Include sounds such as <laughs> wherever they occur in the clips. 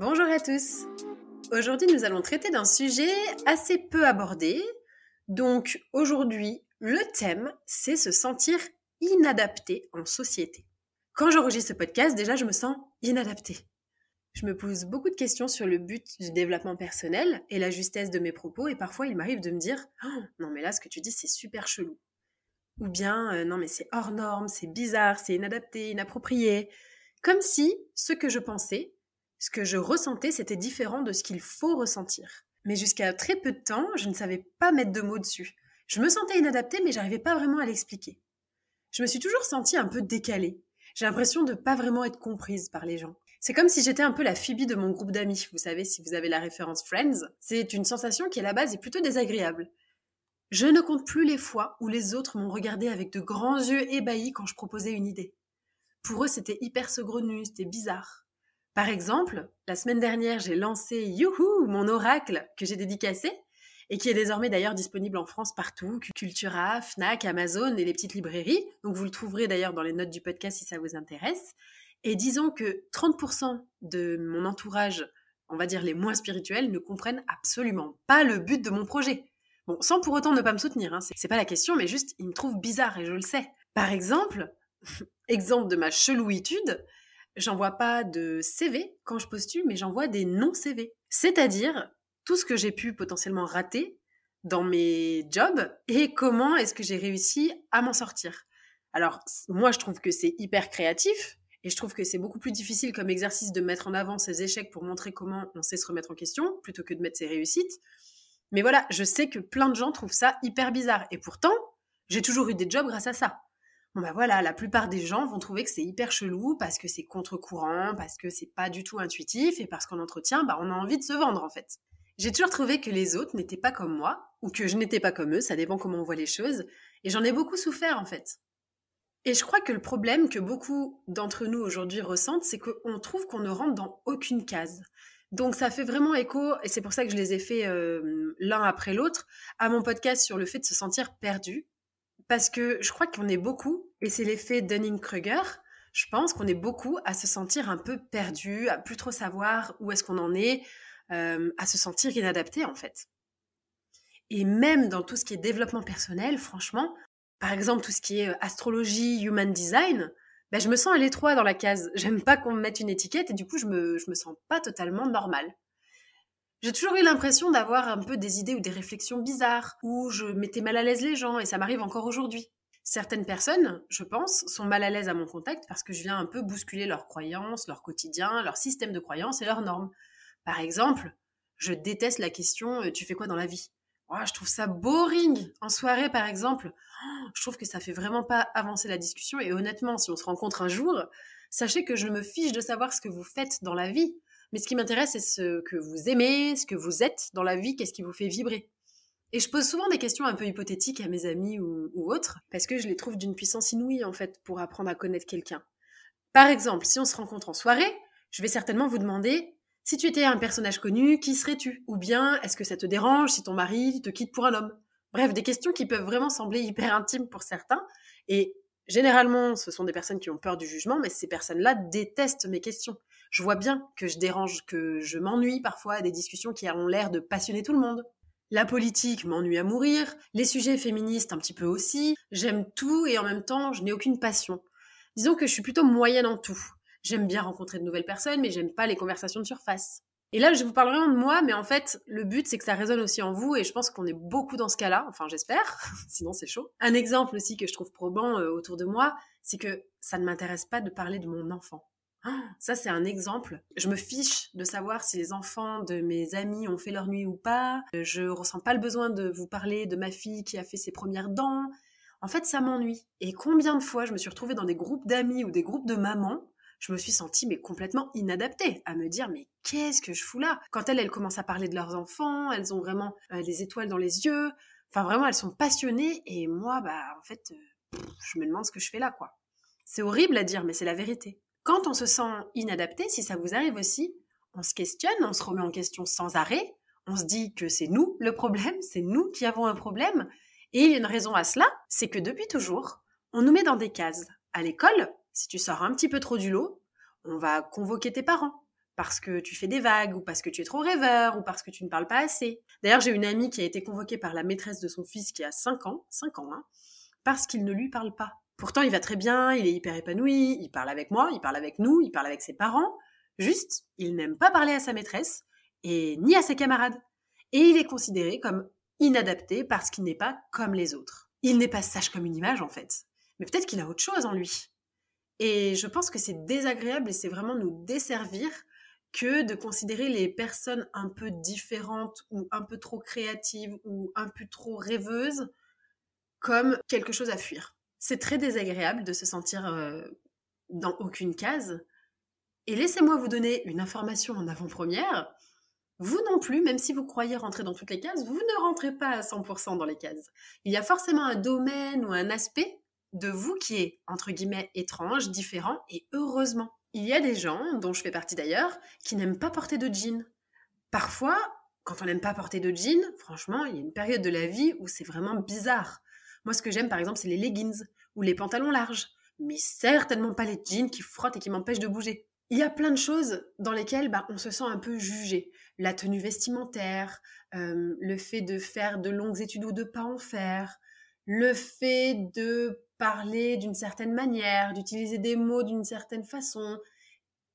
Bonjour à tous. Aujourd'hui, nous allons traiter d'un sujet assez peu abordé. Donc aujourd'hui, le thème, c'est se sentir inadapté en société. Quand j'enregistre ce podcast, déjà, je me sens inadapté. Je me pose beaucoup de questions sur le but du développement personnel et la justesse de mes propos, et parfois il m'arrive de me dire oh, non mais là ce que tu dis c'est super chelou. Ou bien euh, non mais c'est hors norme, c'est bizarre, c'est inadapté, inapproprié. Comme si ce que je pensais, ce que je ressentais, c'était différent de ce qu'il faut ressentir. Mais jusqu'à très peu de temps, je ne savais pas mettre de mots dessus. Je me sentais inadaptée, mais j'arrivais pas vraiment à l'expliquer. Je me suis toujours sentie un peu décalée. J'ai l'impression de pas vraiment être comprise par les gens. C'est comme si j'étais un peu la phobie de mon groupe d'amis. Vous savez, si vous avez la référence Friends, c'est une sensation qui à la base est plutôt désagréable. Je ne compte plus les fois où les autres m'ont regardé avec de grands yeux ébahis quand je proposais une idée. Pour eux, c'était hyper saugrenu, c'était bizarre. Par exemple, la semaine dernière, j'ai lancé Youhou, mon oracle que j'ai dédicacé et qui est désormais d'ailleurs disponible en France partout, Cultura, Fnac, Amazon et les petites librairies. Donc vous le trouverez d'ailleurs dans les notes du podcast si ça vous intéresse. Et disons que 30% de mon entourage, on va dire les moins spirituels, ne comprennent absolument pas le but de mon projet. Bon, sans pour autant ne pas me soutenir, hein, c'est pas la question, mais juste ils me trouvent bizarre et je le sais. Par exemple, <laughs> exemple de ma chelouitude, j'envoie pas de CV quand je postule, mais j'envoie des non-CV. C'est-à-dire tout ce que j'ai pu potentiellement rater dans mes jobs et comment est-ce que j'ai réussi à m'en sortir. Alors, moi, je trouve que c'est hyper créatif et je trouve que c'est beaucoup plus difficile comme exercice de mettre en avant ses échecs pour montrer comment on sait se remettre en question plutôt que de mettre ses réussites. Mais voilà, je sais que plein de gens trouvent ça hyper bizarre et pourtant, j'ai toujours eu des jobs grâce à ça. Bon bah voilà, la plupart des gens vont trouver que c'est hyper chelou parce que c'est contre-courant, parce que c'est pas du tout intuitif et parce qu'en entretien, bah on a envie de se vendre en fait. J'ai toujours trouvé que les autres n'étaient pas comme moi, ou que je n'étais pas comme eux, ça dépend comment on voit les choses, et j'en ai beaucoup souffert en fait. Et je crois que le problème que beaucoup d'entre nous aujourd'hui ressentent, c'est qu'on trouve qu'on ne rentre dans aucune case. Donc ça fait vraiment écho, et c'est pour ça que je les ai fait euh, l'un après l'autre, à mon podcast sur le fait de se sentir perdu. Parce que je crois qu'on est beaucoup, et c'est l'effet Dunning-Kruger, je pense qu'on est beaucoup à se sentir un peu perdu, à plus trop savoir où est-ce qu'on en est, euh, à se sentir inadapté en fait. Et même dans tout ce qui est développement personnel, franchement, par exemple tout ce qui est euh, astrologie, human design, ben, je me sens à l'étroit dans la case. <laughs> J'aime pas qu'on me mette une étiquette et du coup je me, je me sens pas totalement normale. J'ai toujours eu l'impression d'avoir un peu des idées ou des réflexions bizarres, où je mettais mal à l'aise les gens, et ça m'arrive encore aujourd'hui. Certaines personnes, je pense, sont mal à l'aise à mon contact parce que je viens un peu bousculer leurs croyances, leur quotidien, leur système de croyances et leurs normes. Par exemple, je déteste la question euh, tu fais quoi dans la vie? Je trouve ça boring. En soirée, par exemple, je trouve que ça fait vraiment pas avancer la discussion. Et honnêtement, si on se rencontre un jour, sachez que je me fiche de savoir ce que vous faites dans la vie. Mais ce qui m'intéresse, c'est ce que vous aimez, ce que vous êtes dans la vie, qu'est-ce qui vous fait vibrer. Et je pose souvent des questions un peu hypothétiques à mes amis ou, autres, parce que je les trouve d'une puissance inouïe, en fait, pour apprendre à connaître quelqu'un. Par exemple, si on se rencontre en soirée, je vais certainement vous demander si tu étais un personnage connu, qui serais-tu? Ou bien, est-ce que ça te dérange si ton mari te quitte pour un homme? Bref, des questions qui peuvent vraiment sembler hyper intimes pour certains. Et généralement, ce sont des personnes qui ont peur du jugement, mais ces personnes-là détestent mes questions. Je vois bien que je dérange, que je m'ennuie parfois à des discussions qui ont l'air de passionner tout le monde. La politique m'ennuie à mourir, les sujets féministes un petit peu aussi. J'aime tout et en même temps, je n'ai aucune passion. Disons que je suis plutôt moyenne en tout. J'aime bien rencontrer de nouvelles personnes, mais j'aime pas les conversations de surface. Et là, je vous parle vraiment de moi, mais en fait, le but, c'est que ça résonne aussi en vous, et je pense qu'on est beaucoup dans ce cas-là, enfin j'espère, <laughs> sinon c'est chaud. Un exemple aussi que je trouve probant euh, autour de moi, c'est que ça ne m'intéresse pas de parler de mon enfant. Ça, c'est un exemple. Je me fiche de savoir si les enfants de mes amis ont fait leur nuit ou pas. Je ressens pas le besoin de vous parler de ma fille qui a fait ses premières dents. En fait, ça m'ennuie. Et combien de fois je me suis retrouvée dans des groupes d'amis ou des groupes de mamans je me suis sentie mais complètement inadaptée à me dire mais qu'est-ce que je fous là? Quand elles, elles commencent à parler de leurs enfants, elles ont vraiment euh, des étoiles dans les yeux. Enfin vraiment, elles sont passionnées et moi, bah en fait, euh, je me demande ce que je fais là quoi. C'est horrible à dire, mais c'est la vérité. Quand on se sent inadapté, si ça vous arrive aussi, on se questionne, on se remet en question sans arrêt, on se dit que c'est nous le problème, c'est nous qui avons un problème. Et il y a une raison à cela, c'est que depuis toujours, on nous met dans des cases. À l'école, si tu sors un petit peu trop du lot, on va convoquer tes parents parce que tu fais des vagues ou parce que tu es trop rêveur ou parce que tu ne parles pas assez. D'ailleurs, j'ai une amie qui a été convoquée par la maîtresse de son fils qui a 5 ans, 5 ans, hein, parce qu'il ne lui parle pas. Pourtant, il va très bien, il est hyper épanoui, il parle avec moi, il parle avec nous, il parle avec ses parents. Juste, il n'aime pas parler à sa maîtresse et ni à ses camarades. Et il est considéré comme inadapté parce qu'il n'est pas comme les autres. Il n'est pas sage comme une image en fait. Mais peut-être qu'il a autre chose en lui. Et je pense que c'est désagréable et c'est vraiment nous desservir que de considérer les personnes un peu différentes ou un peu trop créatives ou un peu trop rêveuses comme quelque chose à fuir. C'est très désagréable de se sentir euh, dans aucune case. Et laissez-moi vous donner une information en avant-première. Vous non plus, même si vous croyez rentrer dans toutes les cases, vous ne rentrez pas à 100% dans les cases. Il y a forcément un domaine ou un aspect de vous qui est, entre guillemets, étrange, différent, et heureusement. Il y a des gens, dont je fais partie d'ailleurs, qui n'aiment pas porter de jean. Parfois, quand on n'aime pas porter de jean, franchement, il y a une période de la vie où c'est vraiment bizarre. Moi, ce que j'aime, par exemple, c'est les leggings ou les pantalons larges, mais certainement pas les jeans qui frottent et qui m'empêchent de bouger. Il y a plein de choses dans lesquelles bah, on se sent un peu jugé. La tenue vestimentaire, euh, le fait de faire de longues études ou de pas en faire, le fait de parler d'une certaine manière, d'utiliser des mots d'une certaine façon.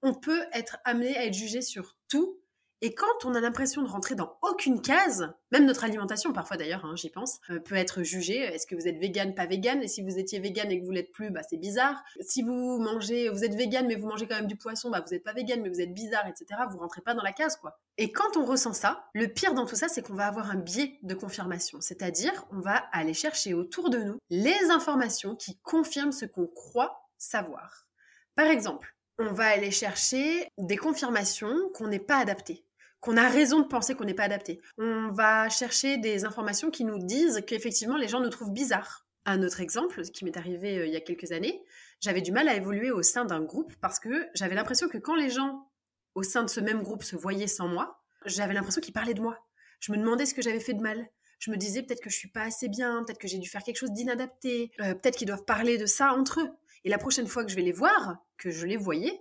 On peut être amené à être jugé sur tout et quand on a l'impression de rentrer dans aucune case, même notre alimentation parfois d'ailleurs, hein, j'y pense, euh, peut être jugée. Est-ce que vous êtes vegan, pas vegan Et si vous étiez vegan et que vous l'êtes plus, bah c'est bizarre. Si vous mangez, vous êtes vegan mais vous mangez quand même du poisson, bah vous n'êtes pas vegan mais vous êtes bizarre, etc. Vous rentrez pas dans la case quoi. Et quand on ressent ça, le pire dans tout ça, c'est qu'on va avoir un biais de confirmation, c'est-à-dire on va aller chercher autour de nous les informations qui confirment ce qu'on croit savoir. Par exemple, on va aller chercher des confirmations qu'on n'est pas adapté qu'on a raison de penser qu'on n'est pas adapté. On va chercher des informations qui nous disent qu'effectivement les gens nous trouvent bizarres. Un autre exemple qui m'est arrivé euh, il y a quelques années, j'avais du mal à évoluer au sein d'un groupe parce que j'avais l'impression que quand les gens au sein de ce même groupe se voyaient sans moi, j'avais l'impression qu'ils parlaient de moi. Je me demandais ce que j'avais fait de mal. Je me disais peut-être que je suis pas assez bien, peut-être que j'ai dû faire quelque chose d'inadapté, euh, peut-être qu'ils doivent parler de ça entre eux. Et la prochaine fois que je vais les voir, que je les voyais,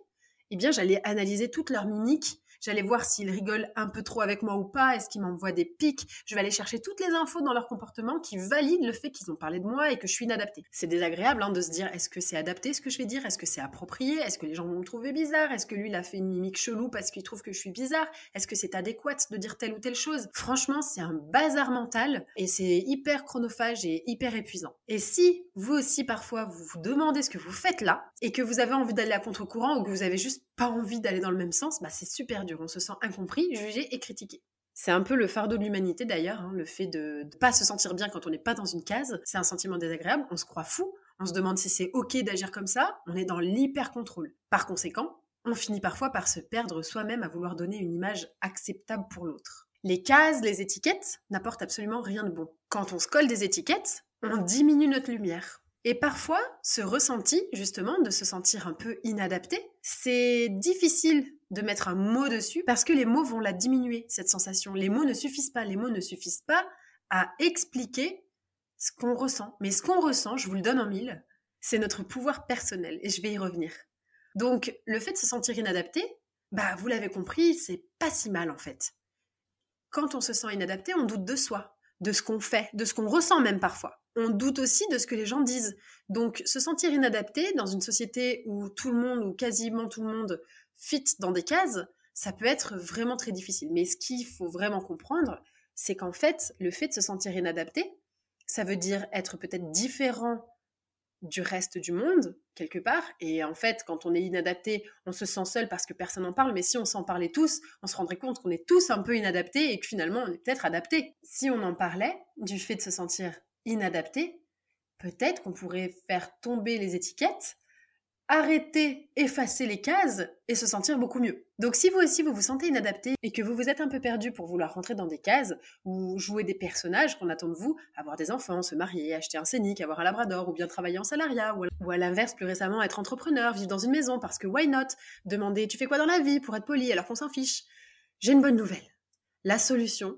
eh bien j'allais analyser toutes leurs mimiques J'allais voir s'ils rigolent un peu trop avec moi ou pas, est-ce qu'ils m'envoient des pics? Je vais aller chercher toutes les infos dans leur comportement qui valident le fait qu'ils ont parlé de moi et que je suis inadaptée. C'est désagréable hein, de se dire est-ce que c'est adapté ce que je vais dire? Est-ce que c'est approprié? Est-ce que les gens vont me trouver bizarre? Est-ce que lui, il a fait une mimique chelou parce qu'il trouve que je suis bizarre? Est-ce que c'est adéquat de dire telle ou telle chose? Franchement, c'est un bazar mental et c'est hyper chronophage et hyper épuisant. Et si vous aussi, parfois, vous vous demandez ce que vous faites là et que vous avez envie d'aller à contre-courant ou que vous avez juste pas envie d'aller dans le même sens, bah c'est super dur. On se sent incompris, jugé et critiqué. C'est un peu le fardeau de l'humanité d'ailleurs, hein, le fait de ne pas se sentir bien quand on n'est pas dans une case. C'est un sentiment désagréable, on se croit fou, on se demande si c'est ok d'agir comme ça, on est dans l'hyper-contrôle. Par conséquent, on finit parfois par se perdre soi-même à vouloir donner une image acceptable pour l'autre. Les cases, les étiquettes n'apportent absolument rien de bon. Quand on se colle des étiquettes, on diminue notre lumière. Et parfois, ce ressenti, justement, de se sentir un peu inadapté, c'est difficile de mettre un mot dessus parce que les mots vont la diminuer, cette sensation. Les mots ne suffisent pas. Les mots ne suffisent pas à expliquer ce qu'on ressent. Mais ce qu'on ressent, je vous le donne en mille, c'est notre pouvoir personnel et je vais y revenir. Donc, le fait de se sentir inadapté, bah, vous l'avez compris, c'est pas si mal en fait. Quand on se sent inadapté, on doute de soi, de ce qu'on fait, de ce qu'on ressent même parfois. On doute aussi de ce que les gens disent. Donc, se sentir inadapté dans une société où tout le monde, ou quasiment tout le monde, fit dans des cases, ça peut être vraiment très difficile. Mais ce qu'il faut vraiment comprendre, c'est qu'en fait, le fait de se sentir inadapté, ça veut dire être peut-être différent du reste du monde, quelque part. Et en fait, quand on est inadapté, on se sent seul parce que personne n'en parle. Mais si on s'en parlait tous, on se rendrait compte qu'on est tous un peu inadaptés et que finalement, on est peut-être adaptés. Si on en parlait du fait de se sentir inadapté, peut-être qu'on pourrait faire tomber les étiquettes arrêter, effacer les cases et se sentir beaucoup mieux. Donc si vous aussi vous vous sentez inadapté et que vous vous êtes un peu perdu pour vouloir rentrer dans des cases ou jouer des personnages qu'on attend de vous, avoir des enfants, se marier, acheter un scénic, avoir un labrador ou bien travailler en salariat ou à l'inverse plus récemment être entrepreneur, vivre dans une maison parce que why not, demander tu fais quoi dans la vie pour être poli alors qu'on s'en fiche? J'ai une bonne nouvelle. La solution,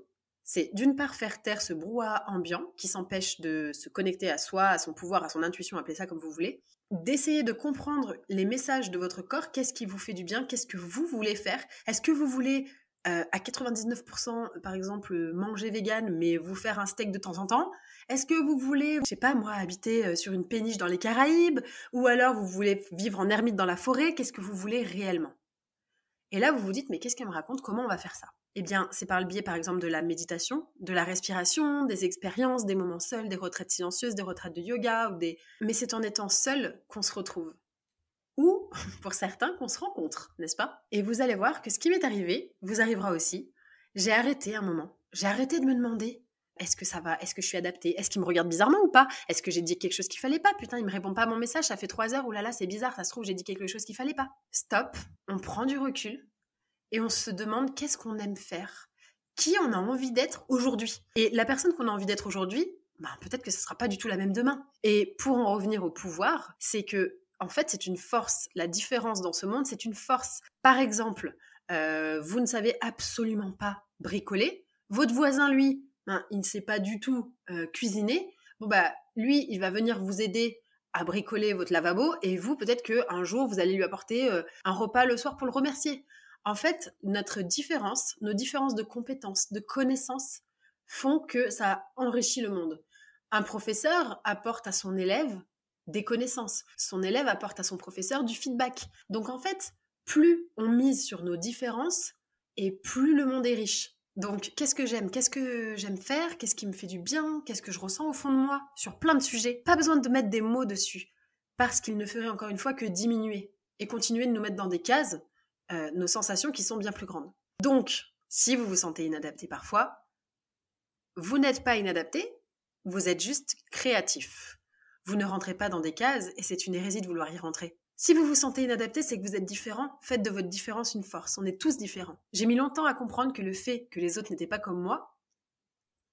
c'est d'une part faire taire ce brouhaha ambiant qui s'empêche de se connecter à soi, à son pouvoir, à son intuition, appelez ça comme vous voulez, d'essayer de comprendre les messages de votre corps, qu'est-ce qui vous fait du bien, qu'est-ce que vous voulez faire? Est-ce que vous voulez euh, à 99% par exemple manger vegan mais vous faire un steak de temps en temps? Est-ce que vous voulez, je sais pas moi, habiter euh, sur une péniche dans les Caraïbes? Ou alors vous voulez vivre en ermite dans la forêt? Qu'est-ce que vous voulez réellement? Et là vous vous dites mais qu'est-ce qu'elle me raconte? Comment on va faire ça? Eh bien, c'est par le biais, par exemple, de la méditation, de la respiration, des expériences, des moments seuls, des retraites silencieuses, des retraites de yoga, ou des... Mais c'est en étant seul qu'on se retrouve. Ou, <laughs> pour certains, qu'on se rencontre, n'est-ce pas? Et vous allez voir que ce qui m'est arrivé vous arrivera aussi. J'ai arrêté un moment. J'ai arrêté de me demander est-ce que ça va? Est-ce que je suis adaptée? Est-ce qu'il me regarde bizarrement ou pas? Est-ce que j'ai dit quelque chose qu'il fallait pas? Putain, il me répond pas à mon message, ça fait trois heures, ou là là, c'est bizarre, ça se trouve, j'ai dit quelque chose qu'il fallait pas. Stop, on prend du recul, et on se demande qu'est-ce qu'on aime faire, qui on a envie d'être aujourd'hui? Et la personne qu'on a envie d'être aujourd'hui, bah, peut-être que ce sera pas du tout la même demain. Et pour en revenir au pouvoir, c'est que en fait, c'est une force. La différence dans ce monde, c'est une force. Par exemple, euh, vous ne savez absolument pas bricoler. Votre voisin, lui, ben, il ne sait pas du tout euh, cuisiner. Bon bah, lui, il va venir vous aider à bricoler votre lavabo et vous, peut-être qu'un jour, vous allez lui apporter euh, un repas le soir pour le remercier. En fait, notre différence, nos différences de compétences, de connaissances, font que ça enrichit le monde. Un professeur apporte à son élève des connaissances. Son élève apporte à son professeur du feedback. Donc en fait, plus on mise sur nos différences et plus le monde est riche. Donc qu'est-ce que j'aime? Qu'est-ce que j'aime faire? Qu'est-ce qui me fait du bien? Qu'est-ce que je ressens au fond de moi? Sur plein de sujets. Pas besoin de mettre des mots dessus. Parce qu'il ne ferait encore une fois que diminuer et continuer de nous mettre dans des cases euh, nos sensations qui sont bien plus grandes. Donc, si vous vous sentez inadapté parfois, vous n'êtes pas inadapté, vous êtes juste créatif. Vous ne rentrez pas dans des cases et c'est une hérésie de vouloir y rentrer. Si vous vous sentez inadapté, c'est que vous êtes différent. Faites de votre différence une force. On est tous différents. J'ai mis longtemps à comprendre que le fait que les autres n'étaient pas comme moi,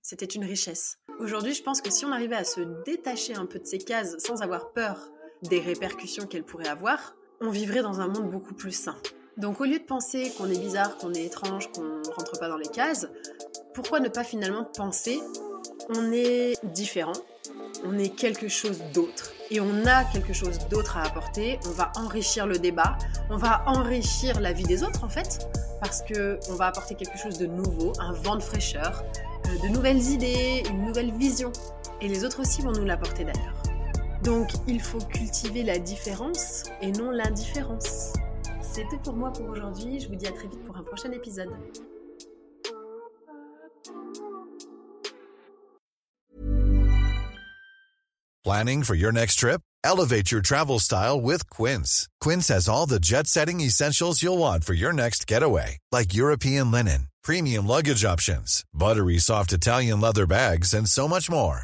c'était une richesse. Aujourd'hui, je pense que si on arrivait à se détacher un peu de ces cases sans avoir peur des répercussions qu'elles pourraient avoir, on vivrait dans un monde beaucoup plus sain. Donc au lieu de penser qu'on est bizarre, qu'on est étrange, qu'on rentre pas dans les cases, pourquoi ne pas finalement penser on est différent, on est quelque chose d'autre et on a quelque chose d'autre à apporter, on va enrichir le débat, on va enrichir la vie des autres en fait parce que on va apporter quelque chose de nouveau, un vent de fraîcheur, euh, de nouvelles idées, une nouvelle vision et les autres aussi vont nous l'apporter d'ailleurs. Donc il faut cultiver la différence et non l'indifférence. C'est tout pour moi pour aujourd'hui. Je vous dis à très vite pour un prochain épisode. Planning for your next trip? Elevate your travel style with Quince. Quince has all the jet setting essentials you'll want for your next getaway, like European linen, premium luggage options, buttery soft Italian leather bags, and so much more.